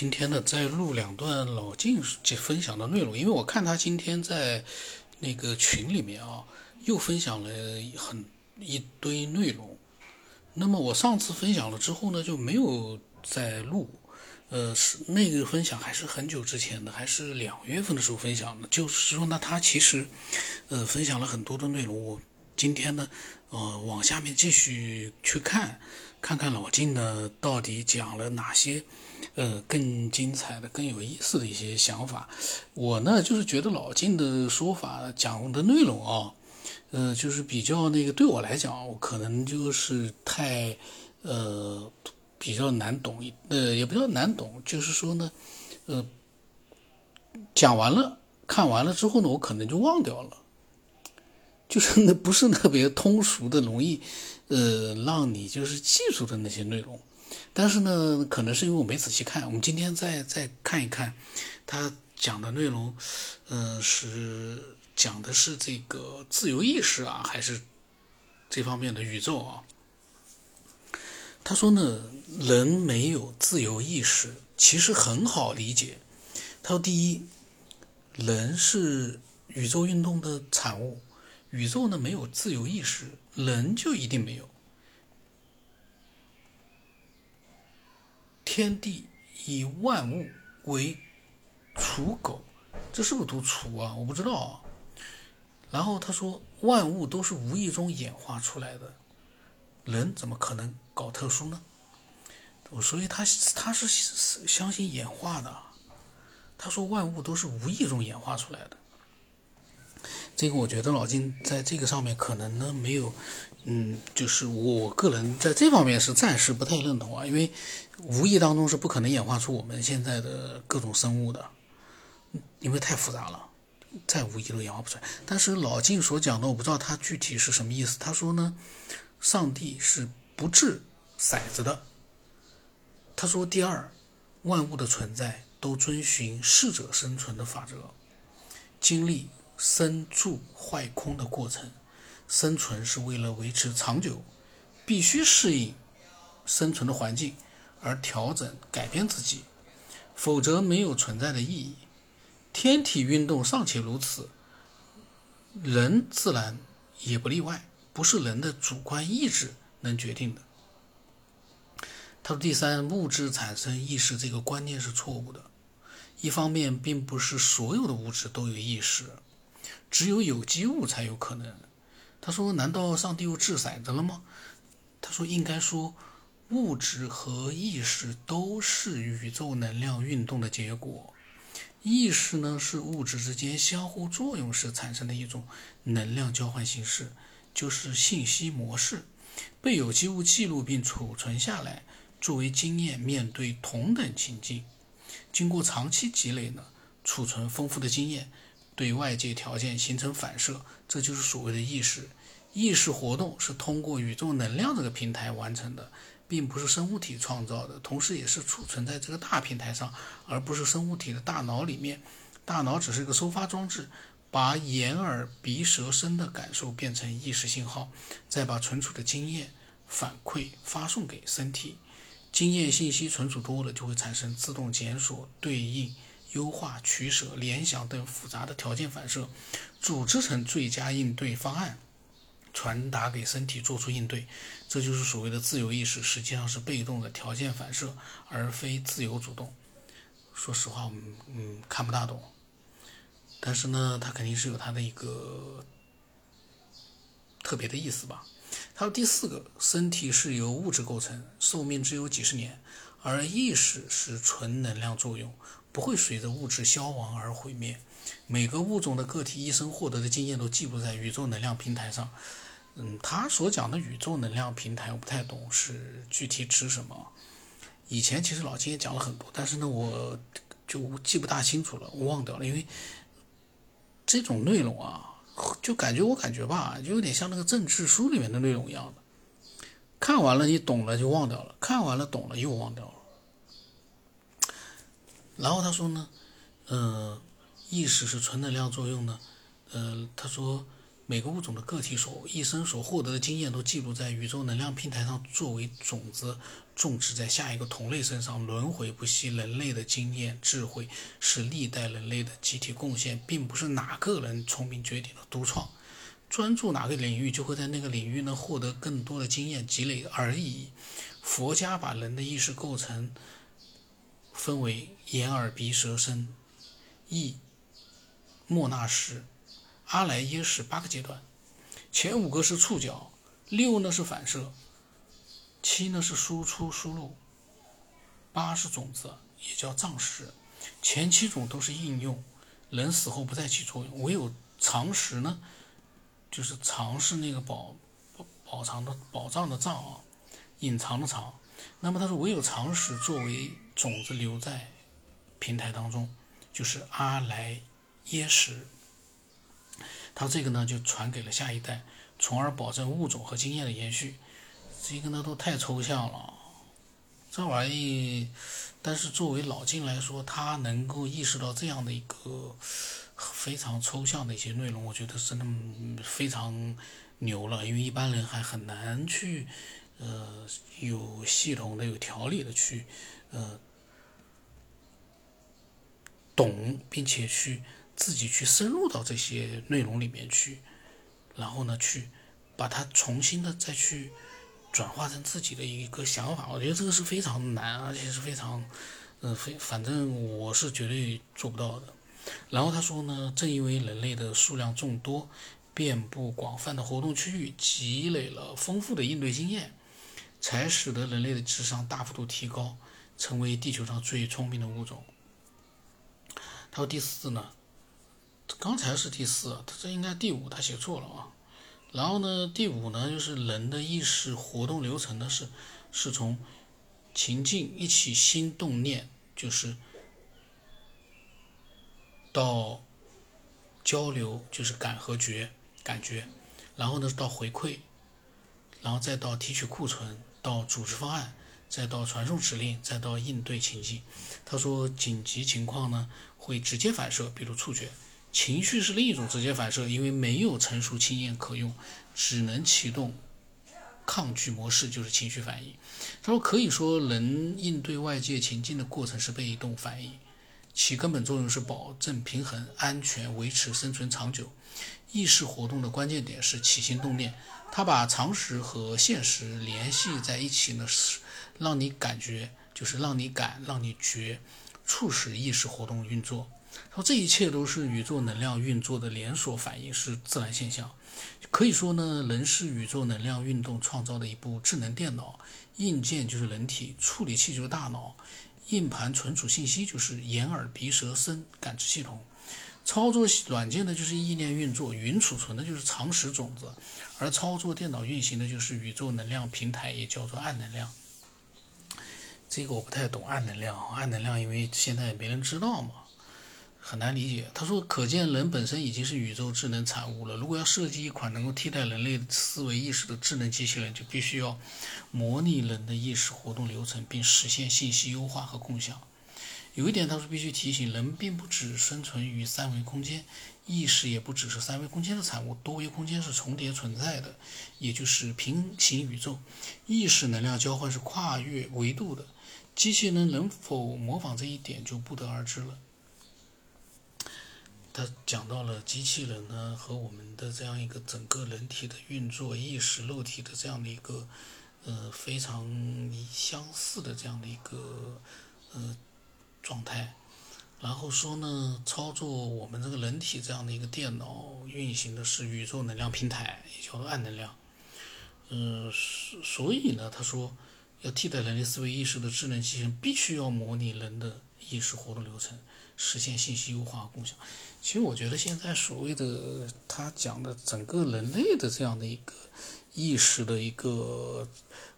今天呢，再录两段老静分享的内容，因为我看他今天在那个群里面啊，又分享了很一堆内容。那么我上次分享了之后呢，就没有再录。呃，是那个分享还是很久之前的，还是两月份的时候分享的。就是说呢，他其实呃分享了很多的内容。我今天呢，呃，往下面继续去看，看看老晋呢到底讲了哪些。呃，更精彩的、更有意思的一些想法，我呢就是觉得老金的说法讲的内容啊，呃，就是比较那个，对我来讲，我可能就是太呃比较难懂呃，也不叫难懂，就是说呢，呃，讲完了、看完了之后呢，我可能就忘掉了，就是那不是特别通俗的、容易呃让你就是记住的那些内容。但是呢，可能是因为我没仔细看。我们今天再再看一看，他讲的内容，呃，是讲的是这个自由意识啊，还是这方面的宇宙啊？他说呢，人没有自由意识，其实很好理解。他说，第一，人是宇宙运动的产物，宇宙呢没有自由意识，人就一定没有。天地以万物为刍狗，这是不是读刍啊？我不知道啊。然后他说，万物都是无意中演化出来的，人怎么可能搞特殊呢？我所以他他是相信演化的。他说万物都是无意中演化出来的。这个我觉得老金在这个上面可能呢没有，嗯，就是我个人在这方面是暂时不太认同啊，因为无意当中是不可能演化出我们现在的各种生物的，因为太复杂了，再无意都演化不出来。但是老金所讲的，我不知道他具体是什么意思。他说呢，上帝是不掷骰子的。他说第二，万物的存在都遵循适者生存的法则，经历。生住坏空的过程，生存是为了维持长久，必须适应生存的环境而调整改变自己，否则没有存在的意义。天体运动尚且如此，人自然也不例外，不是人的主观意志能决定的。他说：“第三，物质产生意识这个观念是错误的。一方面，并不是所有的物质都有意识。”只有有机物才有可能。他说：“难道上帝又掷骰子了吗？”他说：“应该说，物质和意识都是宇宙能量运动的结果。意识呢，是物质之间相互作用时产生的一种能量交换形式，就是信息模式，被有机物记录并储存下来，作为经验面对同等情境。经过长期积累呢，储存丰富的经验。”对外界条件形成反射，这就是所谓的意识。意识活动是通过宇宙能量这个平台完成的，并不是生物体创造的，同时也是储存在这个大平台上，而不是生物体的大脑里面。大脑只是一个收发装置，把眼耳鼻舌身的感受变成意识信号，再把存储的经验反馈发送给身体。经验信息存储多了，就会产生自动检索对应。优化、取舍、联想等复杂的条件反射，组织成最佳应对方案，传达给身体做出应对。这就是所谓的自由意识，实际上是被动的条件反射，而非自由主动。说实话，我们嗯看不大懂，但是呢，它肯定是有它的一个特别的意思吧。还有第四个，身体是由物质构成，寿命只有几十年，而意识是纯能量作用。不会随着物质消亡而毁灭。每个物种的个体一生获得的经验都记录在宇宙能量平台上。嗯，他所讲的宇宙能量平台我不太懂，是具体指什么？以前其实老金也讲了很多，但是呢，我就记不大清楚了，我忘掉了。因为这种内容啊，就感觉我感觉吧，就有点像那个政治书里面的内容一样的。看完了你懂了就忘掉了，看完了懂了又忘掉了。然后他说呢，呃，意识是纯能量作用呢，呃，他说每个物种的个体所一生所获得的经验都记录在宇宙能量平台上，作为种子种植在下一个同类身上，轮回不息。人类的经验智慧是历代人类的集体贡献，并不是哪个人聪明绝顶的独创。专注哪个领域，就会在那个领域呢获得更多的经验积累而已。佛家把人的意识构成分为眼、耳、鼻、舌、身、意、莫那识。阿赖耶识八个阶段，前五个是触角，六呢是反射，七呢是输出输入，八是种子，也叫藏识。前七种都是应用，人死后不再起作用，唯有藏识呢，就是藏是那个宝宝藏的宝藏的藏啊，隐藏的藏。那么他说，唯有常识作为种子留在平台当中，就是阿莱耶识。他这个呢，就传给了下一代，从而保证物种和经验的延续。这个呢，都太抽象了，这玩意。但是作为老金来说，他能够意识到这样的一个非常抽象的一些内容，我觉得真的非常牛了。因为一般人还很难去，呃，有系统的、有条理的去，呃，懂并且去。自己去深入到这些内容里面去，然后呢，去把它重新的再去转化成自己的一个想法。我觉得这个是非常难，而且是非常，嗯，非反正我是绝对做不到的。然后他说呢，正因为人类的数量众多，遍布广泛的活动区域，积累了丰富的应对经验，才使得人类的智商大幅度提高，成为地球上最聪明的物种。他说第四呢。刚才是第四，他这应该第五，他写错了啊。然后呢，第五呢，就是人的意识活动流程呢是是从情境一起心动念，就是到交流，就是感和觉感觉，然后呢到回馈，然后再到提取库存，到组织方案，再到传送指令，再到应对情境。他说紧急情况呢会直接反射，比如触觉。情绪是另一种直接反射，因为没有成熟经验可用，只能启动抗拒模式，就是情绪反应。他说，可以说人应对外界情境的过程是被动反应，其根本作用是保证平衡、安全、维持生存长久。意识活动的关键点是起心动念，它把常识和现实联系在一起呢，是让你感觉，就是让你感，让你觉，促使意识活动运作。说这一切都是宇宙能量运作的连锁反应，是自然现象。可以说呢，人是宇宙能量运动创造的一部智能电脑，硬件就是人体，处理器就是大脑，硬盘存储信息就是眼耳鼻舌身感知系统，操作软件呢就是意念运作，云储存的就是常识种子，而操作电脑运行的就是宇宙能量平台，也叫做暗能量。这个我不太懂暗能量，暗能量因为现在也没人知道嘛。很难理解。他说：“可见人本身已经是宇宙智能产物了。如果要设计一款能够替代人类思维意识的智能机器人，就必须要模拟人的意识活动流程，并实现信息优化和共享。有一点，他说必须提醒：人并不只生存于三维空间，意识也不只是三维空间的产物，多维空间是重叠存在的，也就是平行宇宙。意识能量交换是跨越维度的。机器人能否模仿这一点，就不得而知了。”他讲到了机器人呢和我们的这样一个整个人体的运作、意识、肉体的这样的一个呃非常相似的这样的一个呃状态，然后说呢，操作我们这个人体这样的一个电脑运行的是宇宙能量平台，也叫做暗能量。嗯，所所以呢，他说要替代人类思维意识的智能机器人，必须要模拟人的意识活动流程。实现信息优化共享。其实我觉得现在所谓的他讲的整个人类的这样的一个意识的一个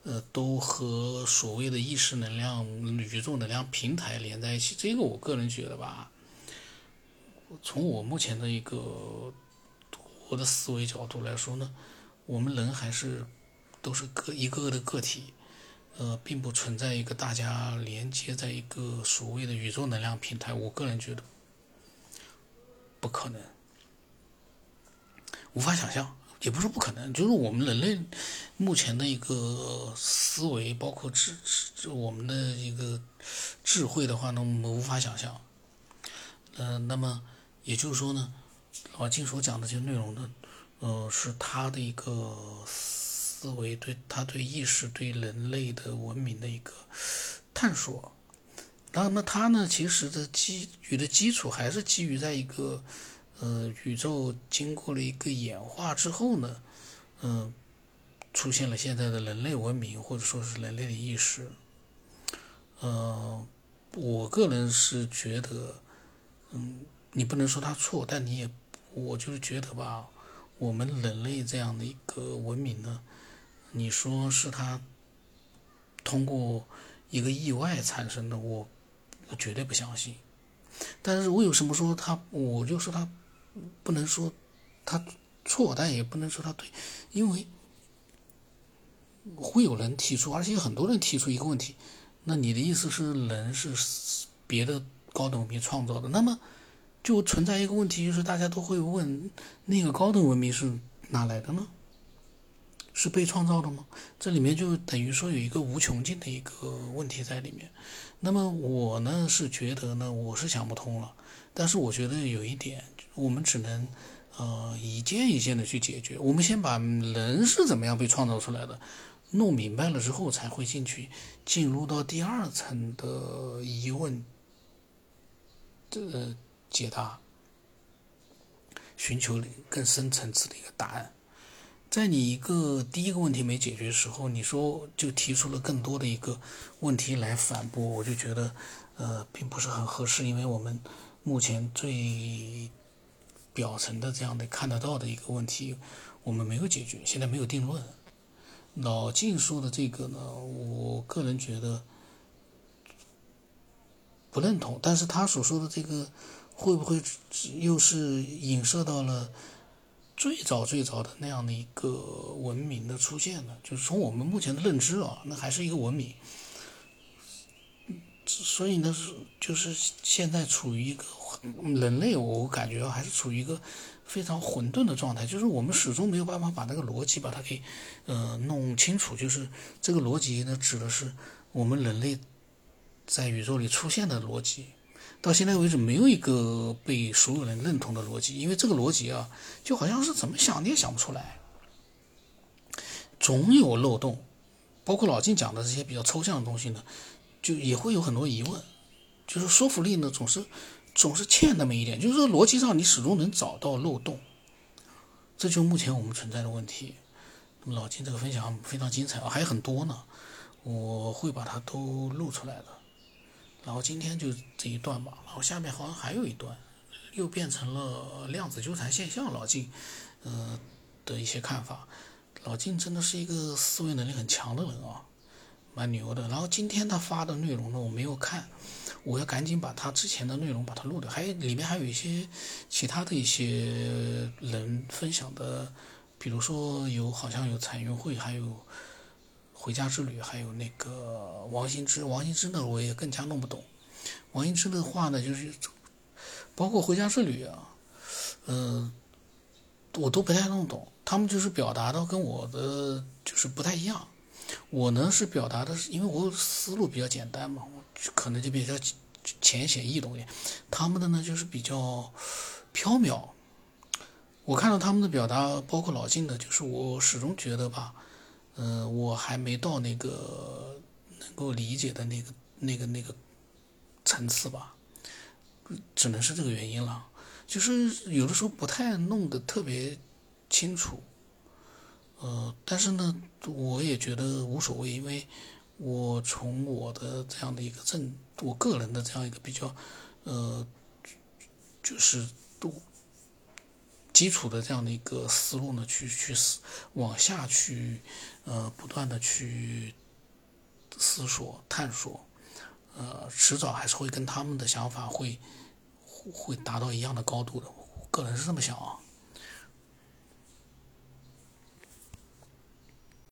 呃，都和所谓的意识能量、宇宙能量平台连在一起。这个我个人觉得吧，从我目前的一个我的思维角度来说呢，我们人还是都是个一个个的个体。呃，并不存在一个大家连接在一个所谓的宇宙能量平台。我个人觉得不可能。无法想象，也不是不可能，就是我们人类目前的一个思维，包括智智我们的一个智慧的话呢，我们无法想象。嗯，那么也就是说呢，老金所讲的这些内容呢，呃，是他的一个思维，对他对意识、对人类的文明的一个探索。那么他呢，其实的基于的基础还是基于在一个。呃，宇宙经过了一个演化之后呢，嗯，出现了现在的人类文明，或者说是人类的意识。呃，我个人是觉得，嗯，你不能说他错，但你也，我就是觉得吧，我们人类这样的一个文明呢，你说是他通过一个意外产生的，我我绝对不相信。但是我有什么说他，我就说他。不能说他错，但也不能说他对，因为会有人提出，而且很多人提出一个问题：那你的意思是人是别的高等文明创造的？那么就存在一个问题，就是大家都会问：那个高等文明是哪来的呢？是被创造的吗？这里面就等于说有一个无穷尽的一个问题在里面。那么我呢是觉得呢，我是想不通了。但是我觉得有一点，我们只能，呃，一件一件的去解决。我们先把人是怎么样被创造出来的弄明白了之后，才会进去进入到第二层的疑问的解答，寻求更深层次的一个答案。在你一个第一个问题没解决的时候，你说就提出了更多的一个问题来反驳，我就觉得，呃，并不是很合适，因为我们。目前最表层的这样的看得到的一个问题，我们没有解决，现在没有定论。老晋说的这个呢，我个人觉得不认同。但是他所说的这个，会不会又是影射到了最早最早的那样的一个文明的出现呢？就是从我们目前的认知啊，那还是一个文明。所以呢，是就是现在处于一个人类，我感觉还是处于一个非常混沌的状态，就是我们始终没有办法把那个逻辑把它给呃弄清楚。就是这个逻辑呢，指的是我们人类在宇宙里出现的逻辑，到现在为止没有一个被所有人认同的逻辑，因为这个逻辑啊，就好像是怎么想你也想不出来，总有漏洞。包括老金讲的这些比较抽象的东西呢。就也会有很多疑问，就是说服力呢总是总是欠那么一点，就是说逻辑上你始终能找到漏洞，这就目前我们存在的问题。那么老金这个分享非常精彩啊，还有很多呢，我会把它都录出来的。然后今天就这一段吧，然后下面好像还有一段，又变成了量子纠缠现象。老金，呃的一些看法。老金真的是一个思维能力很强的人啊。蛮牛的，然后今天他发的内容呢，我没有看，我要赶紧把他之前的内容把它录掉，还里面还有一些其他的一些人分享的，比如说有好像有彩云会，还有回家之旅，还有那个王羲之，王羲之呢我也更加弄不懂，王羲之的话呢就是包括回家之旅啊，嗯，我都不太弄懂，他们就是表达的跟我的就是不太一样。我呢是表达的是，因为我思路比较简单嘛，我可能就比较浅显易懂一点。他们的呢就是比较飘渺。我看到他们的表达，包括老晋的，就是我始终觉得吧，嗯，我还没到那个能够理解的那个、那个、那个层次吧，只能是这个原因了。就是有的时候不太弄得特别清楚。呃，但是呢，我也觉得无所谓，因为我从我的这样的一个正，我个人的这样一个比较，呃，就是都基础的这样的一个思路呢，去去思往下去，呃，不断的去思索探索，呃，迟早还是会跟他们的想法会会达到一样的高度的，个人是这么想啊。